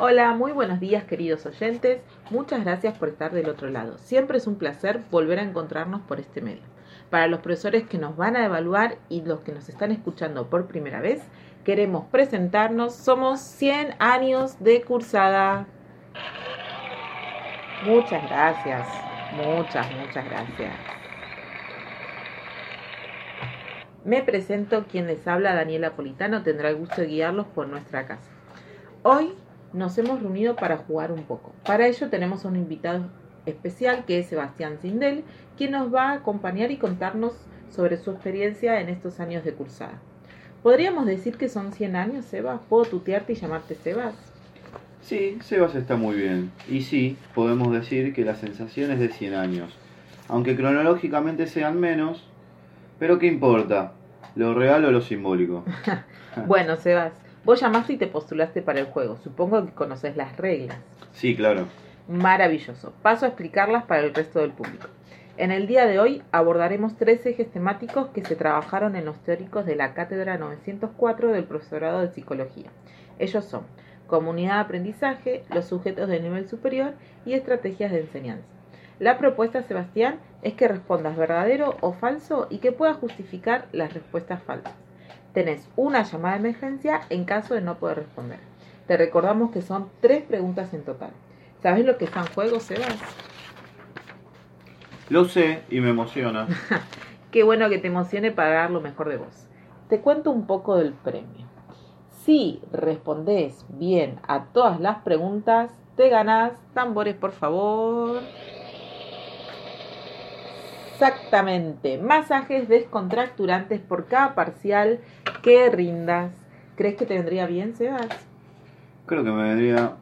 Hola, muy buenos días queridos oyentes. Muchas gracias por estar del otro lado. Siempre es un placer volver a encontrarnos por este medio. Para los profesores que nos van a evaluar y los que nos están escuchando por primera vez, queremos presentarnos. Somos 100 años de cursada. Muchas gracias. Muchas, muchas gracias. Me presento, quien les habla, Daniela Politano, tendrá el gusto de guiarlos por nuestra casa. Hoy nos hemos reunido para jugar un poco. Para ello tenemos a un invitado especial que es Sebastián Sindel, quien nos va a acompañar y contarnos sobre su experiencia en estos años de cursada. ¿Podríamos decir que son 100 años, Sebas? ¿Puedo tutearte y llamarte Sebas? Sí, Sebas está muy bien. Y sí, podemos decir que la sensación es de 100 años. Aunque cronológicamente sean menos, pero ¿qué importa? ¿Lo real o lo simbólico? bueno, Sebas, vos llamaste y te postulaste para el juego. Supongo que conoces las reglas. Sí, claro. Maravilloso. Paso a explicarlas para el resto del público. En el día de hoy abordaremos tres ejes temáticos que se trabajaron en los teóricos de la Cátedra 904 del Profesorado de Psicología. Ellos son comunidad de aprendizaje, los sujetos de nivel superior y estrategias de enseñanza. La propuesta, Sebastián, es que respondas verdadero o falso y que puedas justificar las respuestas falsas. Tenés una llamada de emergencia en caso de no poder responder. Te recordamos que son tres preguntas en total. ¿Sabes lo que está en juego, Sebas? Lo sé y me emociona. Qué bueno que te emocione para dar lo mejor de vos. Te cuento un poco del premio. Si respondes bien a todas las preguntas, te ganás tambores, por favor. Exactamente, masajes descontracturantes por cada parcial que rindas. ¿Crees que te vendría bien, Sebas? Creo que me vendría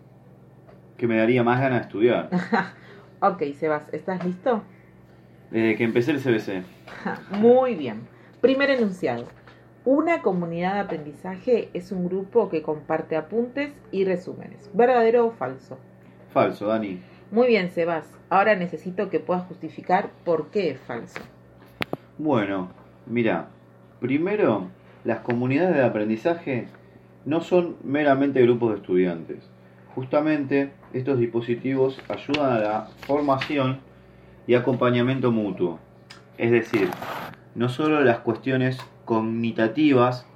que me daría más ganas de estudiar. ok, Sebas, ¿estás listo? Desde que empecé el CBC. Muy bien. Primer enunciado. Una comunidad de aprendizaje es un grupo que comparte apuntes y resúmenes. ¿Verdadero o falso? Falso, Dani. Muy bien, Sebas. Ahora necesito que puedas justificar por qué es falso. Bueno, mira, primero, las comunidades de aprendizaje no son meramente grupos de estudiantes. Justamente, estos dispositivos ayudan a la formación y acompañamiento mutuo. Es decir, no solo las cuestiones cognitativas,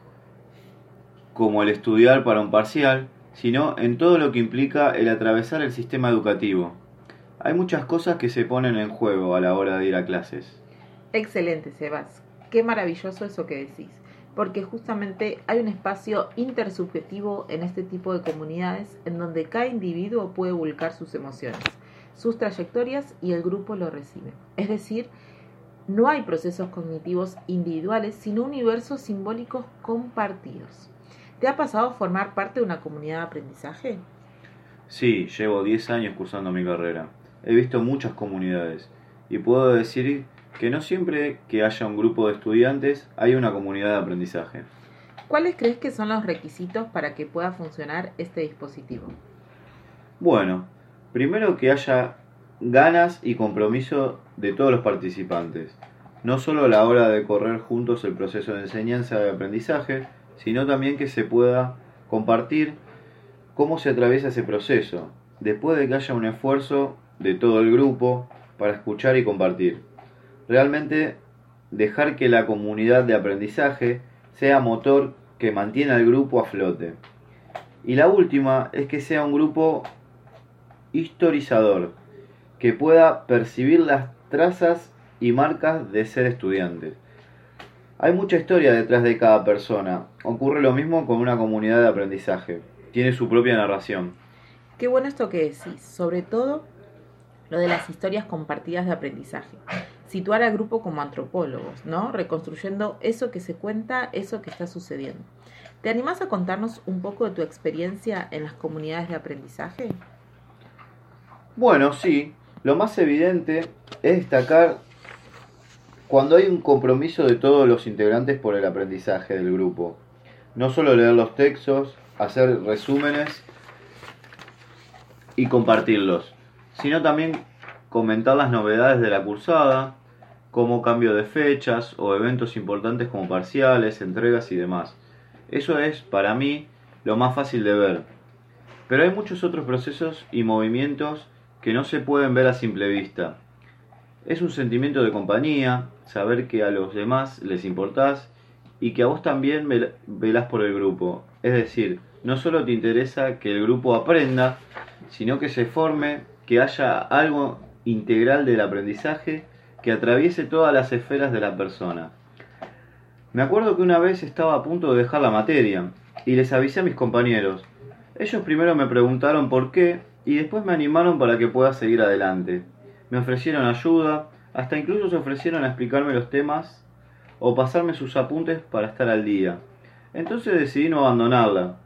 como el estudiar para un parcial, sino en todo lo que implica el atravesar el sistema educativo. Hay muchas cosas que se ponen en juego a la hora de ir a clases. Excelente, Sebas. Qué maravilloso eso que decís, porque justamente hay un espacio intersubjetivo en este tipo de comunidades en donde cada individuo puede volcar sus emociones, sus trayectorias y el grupo lo recibe. Es decir, no hay procesos cognitivos individuales, sino universos simbólicos compartidos. ¿Te ha pasado formar parte de una comunidad de aprendizaje? Sí, llevo 10 años cursando mi carrera. He visto muchas comunidades y puedo decir que no siempre que haya un grupo de estudiantes hay una comunidad de aprendizaje. ¿Cuáles crees que son los requisitos para que pueda funcionar este dispositivo? Bueno, primero que haya ganas y compromiso de todos los participantes, no solo a la hora de correr juntos el proceso de enseñanza y aprendizaje, sino también que se pueda compartir cómo se atraviesa ese proceso, después de que haya un esfuerzo de todo el grupo para escuchar y compartir. Realmente dejar que la comunidad de aprendizaje sea motor que mantiene al grupo a flote. Y la última es que sea un grupo historizador, que pueda percibir las trazas y marcas de ser estudiantes. Hay mucha historia detrás de cada persona. Ocurre lo mismo con una comunidad de aprendizaje. Tiene su propia narración. Qué bueno esto que decís, sobre todo lo de las historias compartidas de aprendizaje. Situar al grupo como antropólogos, ¿no? Reconstruyendo eso que se cuenta, eso que está sucediendo. ¿Te animás a contarnos un poco de tu experiencia en las comunidades de aprendizaje? Bueno, sí. Lo más evidente es destacar cuando hay un compromiso de todos los integrantes por el aprendizaje del grupo. No solo leer los textos, hacer resúmenes y compartirlos, sino también comentar las novedades de la cursada, como cambio de fechas o eventos importantes como parciales, entregas y demás. Eso es, para mí, lo más fácil de ver. Pero hay muchos otros procesos y movimientos que no se pueden ver a simple vista. Es un sentimiento de compañía, saber que a los demás les importás y que a vos también velás por el grupo. Es decir, no solo te interesa que el grupo aprenda, sino que se forme, que haya algo integral del aprendizaje que atraviese todas las esferas de la persona. Me acuerdo que una vez estaba a punto de dejar la materia y les avisé a mis compañeros. Ellos primero me preguntaron por qué y después me animaron para que pueda seguir adelante. Me ofrecieron ayuda, hasta incluso se ofrecieron a explicarme los temas o pasarme sus apuntes para estar al día. Entonces decidí no abandonarla.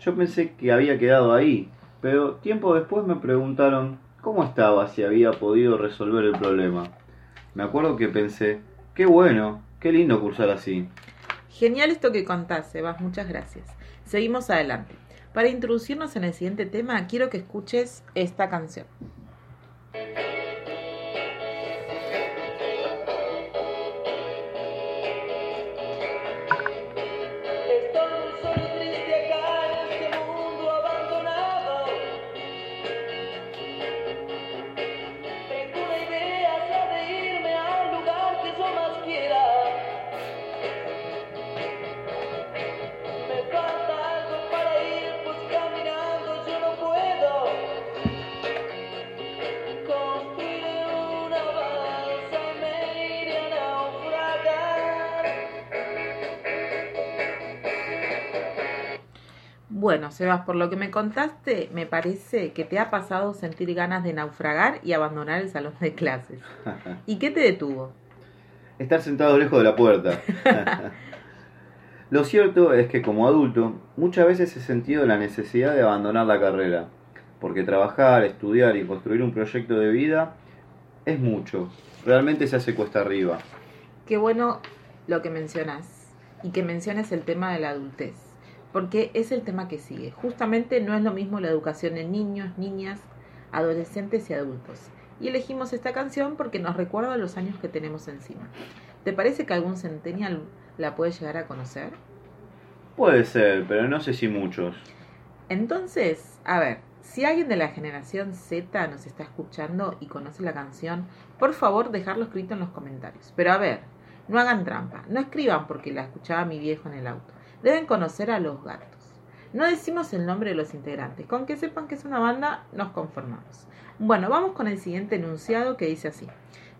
Yo pensé que había quedado ahí, pero tiempo después me preguntaron cómo estaba, si había podido resolver el problema. Me acuerdo que pensé, qué bueno, qué lindo cursar así. Genial esto que contás, Sebas, muchas gracias. Seguimos adelante. Para introducirnos en el siguiente tema, quiero que escuches esta canción. Bueno, Sebas, por lo que me contaste, me parece que te ha pasado sentir ganas de naufragar y abandonar el salón de clases. ¿Y qué te detuvo? Estar sentado lejos de la puerta. Lo cierto es que como adulto muchas veces he sentido la necesidad de abandonar la carrera, porque trabajar, estudiar y construir un proyecto de vida es mucho, realmente se hace cuesta arriba. Qué bueno lo que mencionas y que menciones el tema de la adultez porque es el tema que sigue. Justamente no es lo mismo la educación en niños, niñas, adolescentes y adultos. Y elegimos esta canción porque nos recuerda los años que tenemos encima. ¿Te parece que algún centennial la puede llegar a conocer? Puede ser, pero no sé si muchos. Entonces, a ver, si alguien de la generación Z nos está escuchando y conoce la canción, por favor dejarlo escrito en los comentarios. Pero a ver, no hagan trampa, no escriban porque la escuchaba mi viejo en el auto deben conocer a los gatos. No decimos el nombre de los integrantes, con que sepan que es una banda nos conformamos. Bueno, vamos con el siguiente enunciado que dice así.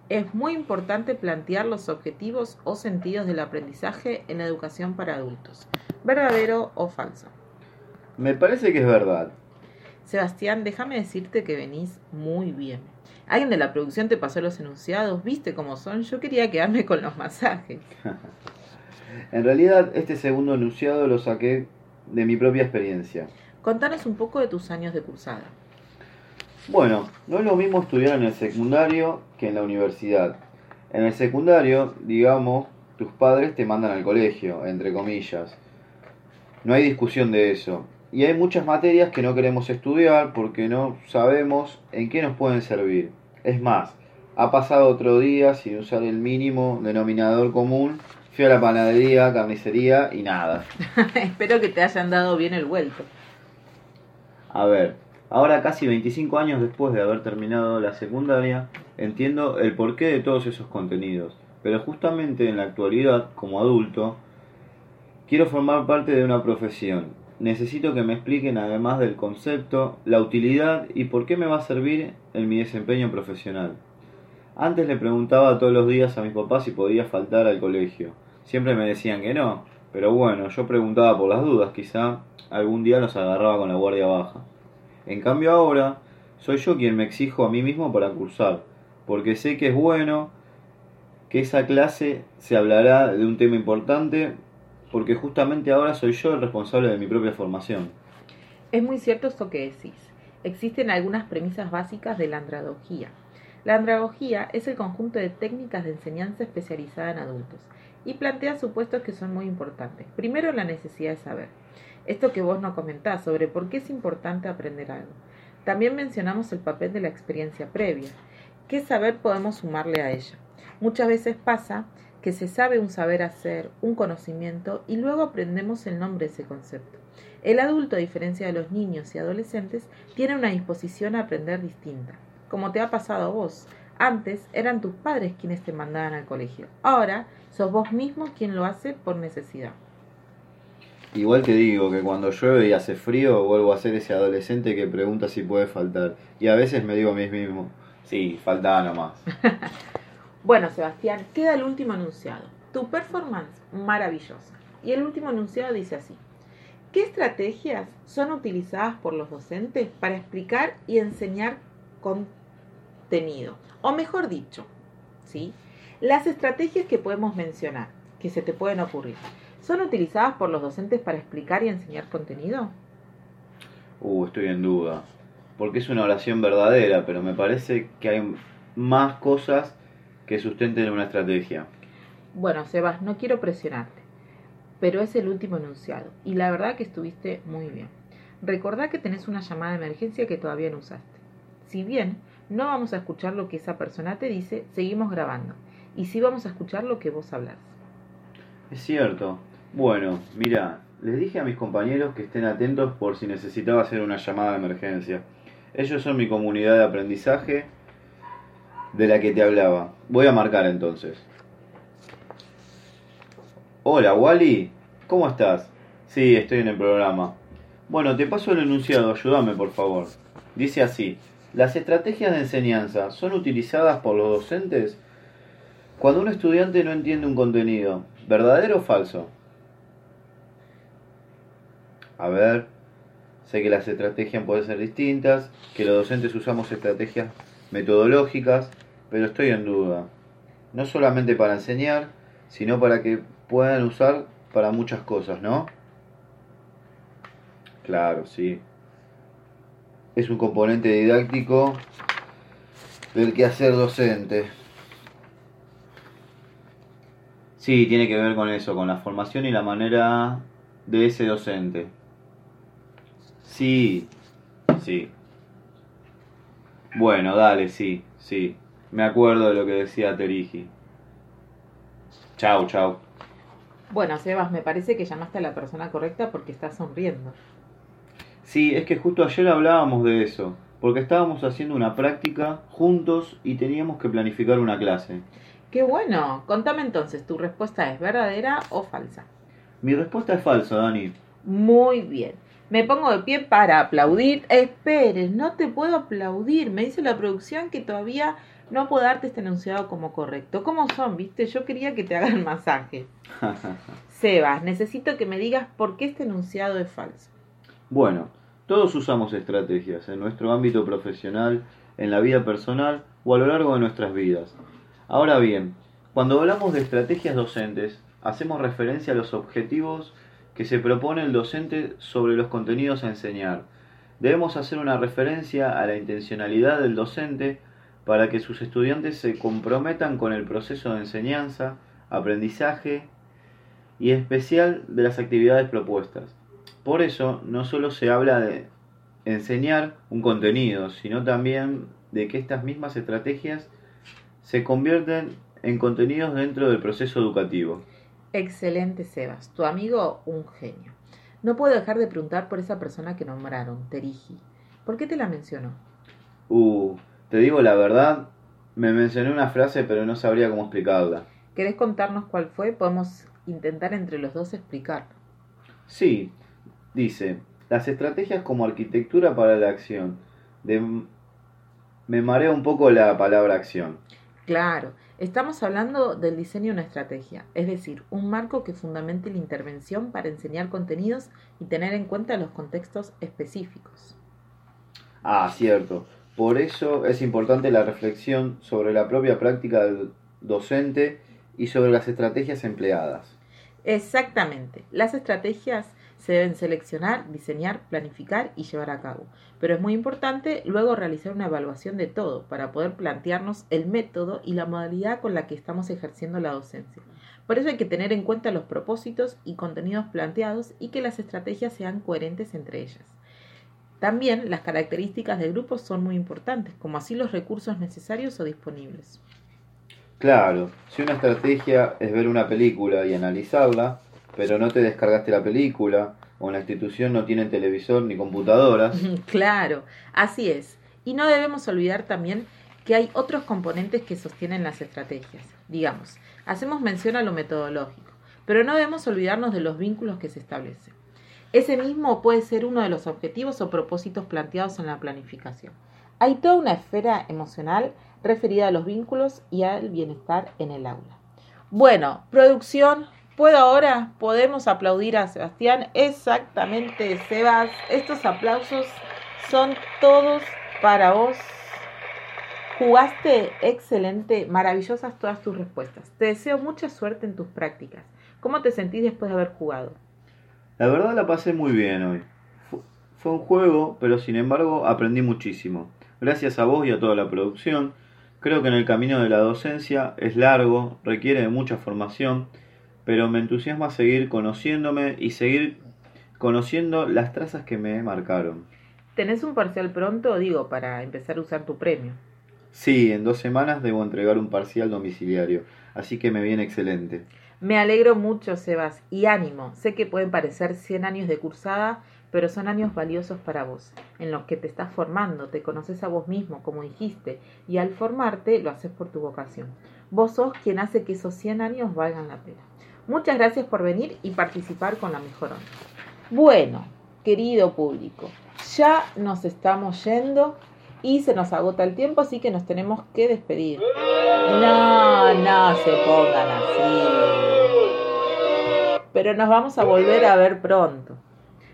Es muy importante plantear los objetivos o sentidos del aprendizaje en educación para adultos. ¿Verdadero o falso? Me parece que es verdad. Sebastián, déjame decirte que venís muy bien. ¿Alguien de la producción te pasó los enunciados? ¿Viste cómo son? Yo quería quedarme con los masajes. En realidad, este segundo enunciado lo saqué de mi propia experiencia. Contanos un poco de tus años de cursada. Bueno, no es lo mismo estudiar en el secundario que en la universidad. En el secundario, digamos, tus padres te mandan al colegio, entre comillas. No hay discusión de eso. Y hay muchas materias que no queremos estudiar porque no sabemos en qué nos pueden servir. Es más, ha pasado otro día sin usar el mínimo denominador común Fui a la panadería, carnicería y nada. Espero que te hayan dado bien el vuelto. A ver, ahora casi 25 años después de haber terminado la secundaria, entiendo el porqué de todos esos contenidos. Pero justamente en la actualidad, como adulto, quiero formar parte de una profesión. Necesito que me expliquen, además del concepto, la utilidad y por qué me va a servir en mi desempeño profesional. Antes le preguntaba todos los días a mis papás si podía faltar al colegio. Siempre me decían que no, pero bueno, yo preguntaba por las dudas, quizá algún día los agarraba con la guardia baja. En cambio ahora, soy yo quien me exijo a mí mismo para cursar, porque sé que es bueno, que esa clase se hablará de un tema importante, porque justamente ahora soy yo el responsable de mi propia formación. Es muy cierto esto que decís. Existen algunas premisas básicas de la andradogía la andragogía es el conjunto de técnicas de enseñanza especializada en adultos y plantea supuestos que son muy importantes. Primero, la necesidad de saber. Esto que vos nos comentás sobre por qué es importante aprender algo. También mencionamos el papel de la experiencia previa. ¿Qué saber podemos sumarle a ella? Muchas veces pasa que se sabe un saber hacer, un conocimiento, y luego aprendemos el nombre de ese concepto. El adulto, a diferencia de los niños y adolescentes, tiene una disposición a aprender distinta, como te ha pasado a vos. Antes eran tus padres quienes te mandaban al colegio. Ahora sos vos mismo quien lo hace por necesidad. Igual te digo que cuando llueve y hace frío vuelvo a ser ese adolescente que pregunta si puede faltar. Y a veces me digo a mí mismo, sí, falta nomás. bueno, Sebastián, queda el último enunciado. Tu performance maravillosa. Y el último enunciado dice así. ¿Qué estrategias son utilizadas por los docentes para explicar y enseñar O mejor dicho, ¿sí? Las estrategias que podemos mencionar, que se te pueden ocurrir, ¿son utilizadas por los docentes para explicar y enseñar contenido? Uh, estoy en duda. Porque es una oración verdadera, pero me parece que hay más cosas que sustenten una estrategia. Bueno, Sebas, no quiero presionarte, pero es el último enunciado y la verdad que estuviste muy bien. Recordá que tenés una llamada de emergencia que todavía no usaste. Si bien no vamos a escuchar lo que esa persona te dice, seguimos grabando y sí vamos a escuchar lo que vos hablas. Es cierto. Bueno, mira, les dije a mis compañeros que estén atentos por si necesitaba hacer una llamada de emergencia. Ellos son mi comunidad de aprendizaje de la que te hablaba. Voy a marcar entonces. Hola, Wally. ¿Cómo estás? Sí, estoy en el programa. Bueno, te paso el enunciado, ayúdame por favor. Dice así, las estrategias de enseñanza son utilizadas por los docentes cuando un estudiante no entiende un contenido, ¿verdadero o falso? A ver, sé que las estrategias pueden ser distintas, que los docentes usamos estrategias metodológicas, pero estoy en duda. No solamente para enseñar, sino para que puedan usar para muchas cosas, ¿no? Claro, sí. Es un componente didáctico del quehacer docente. Sí, tiene que ver con eso, con la formación y la manera de ese docente. Sí, sí. Bueno, dale, sí, sí. Me acuerdo de lo que decía Terigi. Chau, chau. Bueno, Sebas, me parece que llamaste a la persona correcta porque estás sonriendo. Sí, es que justo ayer hablábamos de eso, porque estábamos haciendo una práctica juntos y teníamos que planificar una clase. Qué bueno. Contame entonces, ¿tu respuesta es verdadera o falsa? Mi respuesta es falsa, Dani. Muy bien. Me pongo de pie para aplaudir. Esperes, no te puedo aplaudir. Me dice la producción que todavía no puedo darte este enunciado como correcto. ¿Cómo son, viste? Yo quería que te hagan masaje. Sebas, necesito que me digas por qué este enunciado es falso. Bueno, todos usamos estrategias en nuestro ámbito profesional, en la vida personal o a lo largo de nuestras vidas. Ahora bien, cuando hablamos de estrategias docentes, hacemos referencia a los objetivos que se propone el docente sobre los contenidos a enseñar. Debemos hacer una referencia a la intencionalidad del docente para que sus estudiantes se comprometan con el proceso de enseñanza, aprendizaje y especial de las actividades propuestas. Por eso no solo se habla de enseñar un contenido, sino también de que estas mismas estrategias se convierten en contenidos dentro del proceso educativo. Excelente, Sebas. Tu amigo, un genio. No puedo dejar de preguntar por esa persona que nombraron, Terigi. ¿Por qué te la mencionó? Uh, te digo la verdad, me mencionó una frase pero no sabría cómo explicarla. ¿Querés contarnos cuál fue? Podemos intentar entre los dos explicar. Sí, dice, las estrategias como arquitectura para la acción. De... Me marea un poco la palabra acción. Claro, estamos hablando del diseño de una estrategia, es decir, un marco que fundamente la intervención para enseñar contenidos y tener en cuenta los contextos específicos. Ah, cierto. Por eso es importante la reflexión sobre la propia práctica del docente y sobre las estrategias empleadas. Exactamente. Las estrategias se deben seleccionar, diseñar, planificar y llevar a cabo. Pero es muy importante luego realizar una evaluación de todo para poder plantearnos el método y la modalidad con la que estamos ejerciendo la docencia. Por eso hay que tener en cuenta los propósitos y contenidos planteados y que las estrategias sean coherentes entre ellas. También las características del grupo son muy importantes, como así los recursos necesarios o disponibles. Claro, si una estrategia es ver una película y analizarla, pero no te descargaste la película, o la institución no tienen televisor ni computadoras. Claro, así es. Y no debemos olvidar también que hay otros componentes que sostienen las estrategias. Digamos, hacemos mención a lo metodológico, pero no debemos olvidarnos de los vínculos que se establecen. Ese mismo puede ser uno de los objetivos o propósitos planteados en la planificación. Hay toda una esfera emocional referida a los vínculos y al bienestar en el aula. Bueno, producción, ¿puedo ahora? ¿Podemos aplaudir a Sebastián? Exactamente, Sebas. Estos aplausos son todos para vos. Jugaste excelente, maravillosas todas tus respuestas. Te deseo mucha suerte en tus prácticas. ¿Cómo te sentís después de haber jugado? La verdad la pasé muy bien hoy. Fue un juego, pero sin embargo aprendí muchísimo. Gracias a vos y a toda la producción. Creo que en el camino de la docencia es largo, requiere de mucha formación, pero me entusiasma seguir conociéndome y seguir conociendo las trazas que me marcaron. ¿Tenés un parcial pronto, digo, para empezar a usar tu premio? Sí, en dos semanas debo entregar un parcial domiciliario, así que me viene excelente. Me alegro mucho, Sebas, y ánimo. Sé que pueden parecer 100 años de cursada, pero son años valiosos para vos, en los que te estás formando, te conoces a vos mismo, como dijiste, y al formarte lo haces por tu vocación. Vos sos quien hace que esos 100 años valgan la pena. Muchas gracias por venir y participar con la mejor onda. Bueno, querido público, ya nos estamos yendo y se nos agota el tiempo, así que nos tenemos que despedir. No, no se pongan así. Pero nos vamos a volver a ver pronto.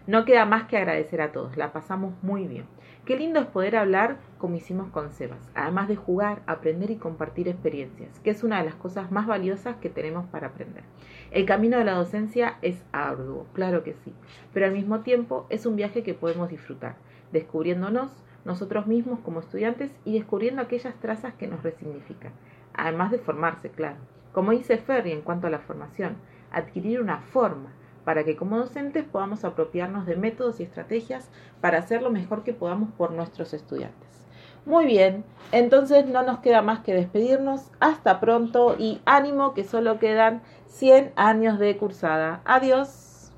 No queda más que agradecer a todos, la pasamos muy bien. Qué lindo es poder hablar como hicimos con Sebas, además de jugar, aprender y compartir experiencias, que es una de las cosas más valiosas que tenemos para aprender. El camino de la docencia es arduo, claro que sí, pero al mismo tiempo es un viaje que podemos disfrutar, descubriéndonos nosotros mismos como estudiantes y descubriendo aquellas trazas que nos resignifican, además de formarse, claro. Como dice Ferry en cuanto a la formación, adquirir una forma para que como docentes podamos apropiarnos de métodos y estrategias para hacer lo mejor que podamos por nuestros estudiantes. Muy bien, entonces no nos queda más que despedirnos. Hasta pronto y ánimo que solo quedan 100 años de cursada. Adiós.